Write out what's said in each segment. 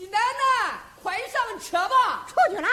喜奶奶，快上车吧！出去了。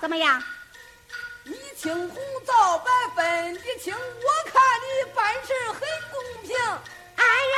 怎么样？你青红皂白分得清，我看你办事很公平。哎呀！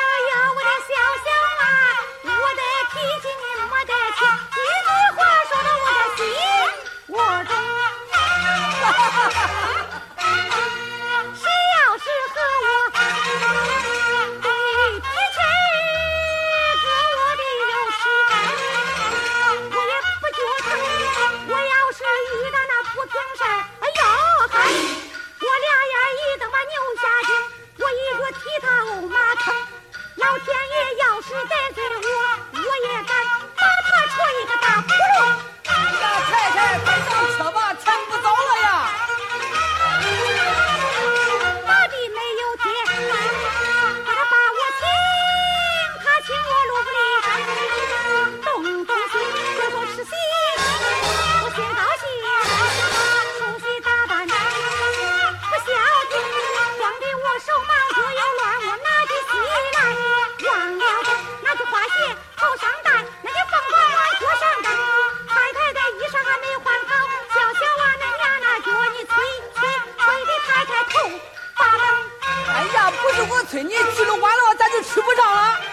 不是我催你去的晚了咱就吃不上了。